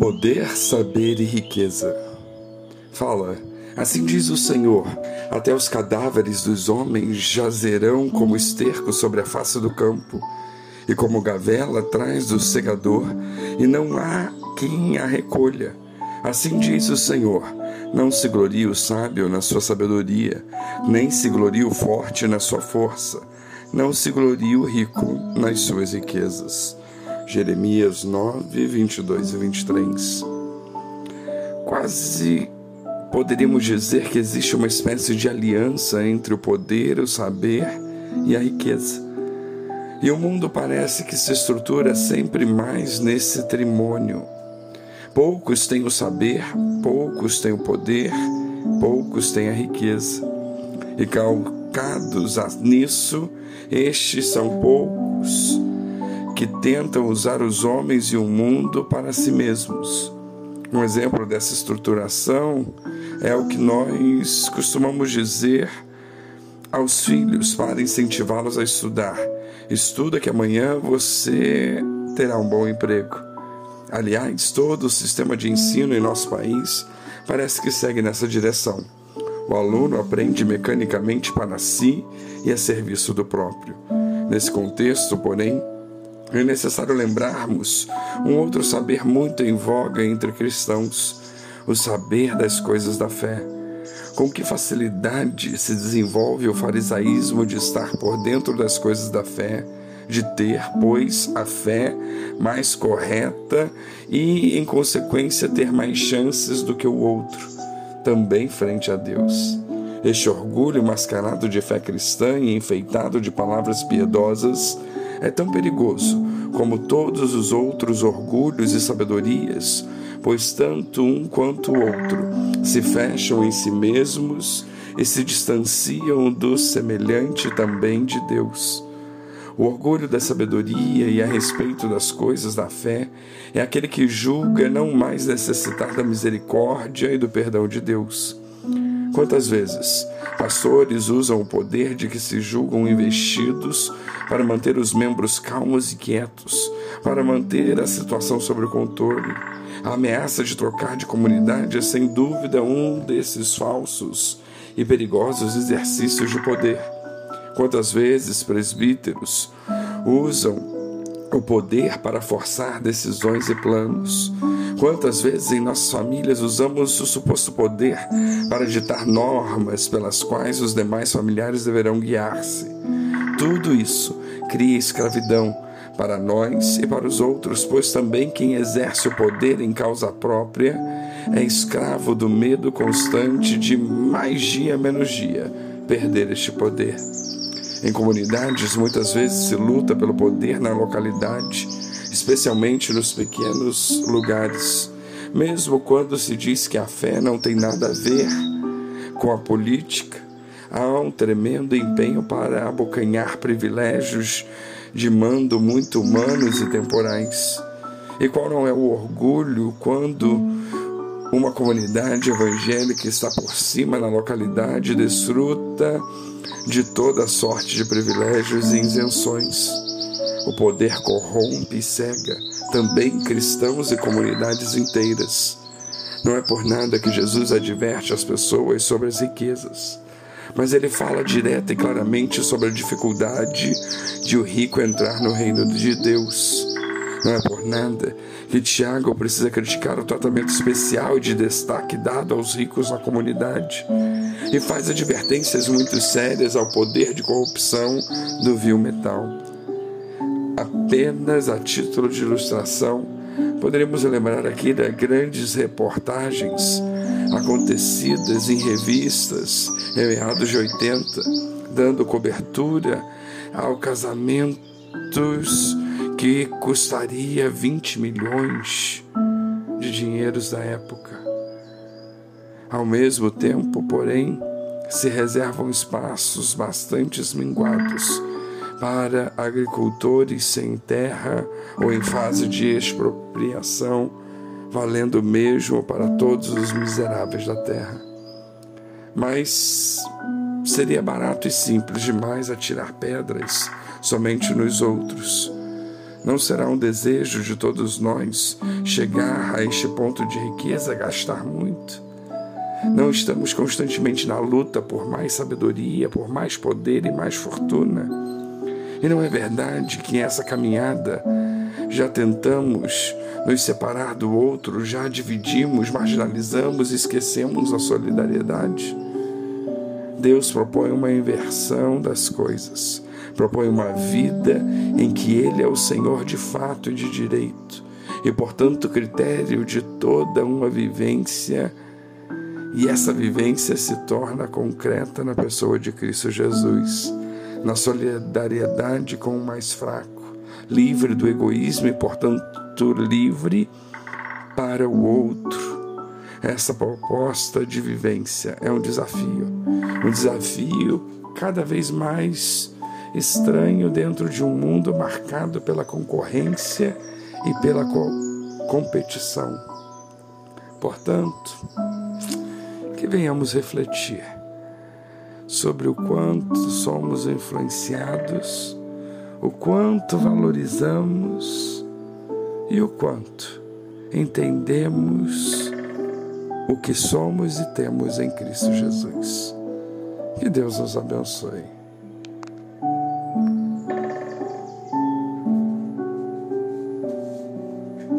Poder, saber e riqueza. Fala, assim diz o Senhor: até os cadáveres dos homens jazerão como esterco sobre a face do campo, e como gavela atrás do segador, e não há quem a recolha. Assim diz o Senhor: não se glorie o sábio na sua sabedoria, nem se glorie o forte na sua força, não se glorie o rico nas suas riquezas. Jeremias 9, 22 e 23. Quase poderíamos dizer que existe uma espécie de aliança entre o poder, o saber e a riqueza. E o mundo parece que se estrutura sempre mais nesse trimônio. Poucos têm o saber, poucos têm o poder, poucos têm a riqueza. E calcados nisso, estes são poucos que tentam usar os homens e o mundo para si mesmos. Um exemplo dessa estruturação é o que nós costumamos dizer aos filhos para incentivá-los a estudar. Estuda que amanhã você terá um bom emprego. Aliás, todo o sistema de ensino em nosso país parece que segue nessa direção. O aluno aprende mecanicamente para si e a serviço do próprio. Nesse contexto, porém, é necessário lembrarmos um outro saber muito em voga entre cristãos, o saber das coisas da fé. Com que facilidade se desenvolve o farisaísmo de estar por dentro das coisas da fé, de ter, pois, a fé mais correta e, em consequência, ter mais chances do que o outro, também frente a Deus. Este orgulho mascarado de fé cristã e enfeitado de palavras piedosas é tão perigoso como todos os outros orgulhos e sabedorias, pois tanto um quanto o outro se fecham em si mesmos e se distanciam do semelhante também de Deus. O orgulho da sabedoria e a respeito das coisas da fé é aquele que julga não mais necessitar da misericórdia e do perdão de Deus. Quantas vezes pastores usam o poder de que se julgam investidos para manter os membros calmos e quietos, para manter a situação sob controle. A ameaça de trocar de comunidade é sem dúvida um desses falsos e perigosos exercícios de poder. Quantas vezes presbíteros usam o poder para forçar decisões e planos? Quantas vezes em nossas famílias usamos o suposto poder para ditar normas pelas quais os demais familiares deverão guiar-se? Tudo isso cria escravidão para nós e para os outros, pois também quem exerce o poder em causa própria é escravo do medo constante de mais dia menos dia perder este poder. Em comunidades, muitas vezes se luta pelo poder na localidade, especialmente nos pequenos lugares, mesmo quando se diz que a fé não tem nada a ver com a política há um tremendo empenho para abocanhar privilégios de mando muito humanos e temporais. E qual não é o orgulho quando uma comunidade evangélica está por cima na localidade, desfruta de toda sorte de privilégios e isenções. O poder corrompe e cega também cristãos e comunidades inteiras. Não é por nada que Jesus adverte as pessoas sobre as riquezas mas ele fala direta e claramente sobre a dificuldade de o rico entrar no reino de Deus. Não é por nada que Tiago precisa criticar o tratamento especial de destaque dado aos ricos na comunidade e faz advertências muito sérias ao poder de corrupção do vil metal. Apenas a título de ilustração, poderíamos lembrar aqui das grandes reportagens acontecidas em revistas em meados de 80, dando cobertura ao casamentos que custaria 20 milhões de dinheiros da época. Ao mesmo tempo, porém, se reservam espaços bastante minguados para agricultores sem terra ou em fase de expropriação valendo mesmo para todos os miseráveis da terra. Mas seria barato e simples demais atirar pedras somente nos outros. Não será um desejo de todos nós chegar a este ponto de riqueza, gastar muito. Não estamos constantemente na luta por mais sabedoria, por mais poder e mais fortuna. E não é verdade que essa caminhada já tentamos nos separar do outro, já dividimos, marginalizamos, esquecemos a solidariedade? Deus propõe uma inversão das coisas, propõe uma vida em que Ele é o Senhor de fato e de direito, e portanto critério de toda uma vivência, e essa vivência se torna concreta na pessoa de Cristo Jesus, na solidariedade com o mais fraco, livre do egoísmo e portanto livre para o outro essa proposta de vivência é um desafio, um desafio cada vez mais estranho dentro de um mundo marcado pela concorrência e pela co competição. Portanto, que venhamos refletir sobre o quanto somos influenciados, o quanto valorizamos e o quanto entendemos o que somos e temos em Cristo Jesus. Que Deus nos abençoe.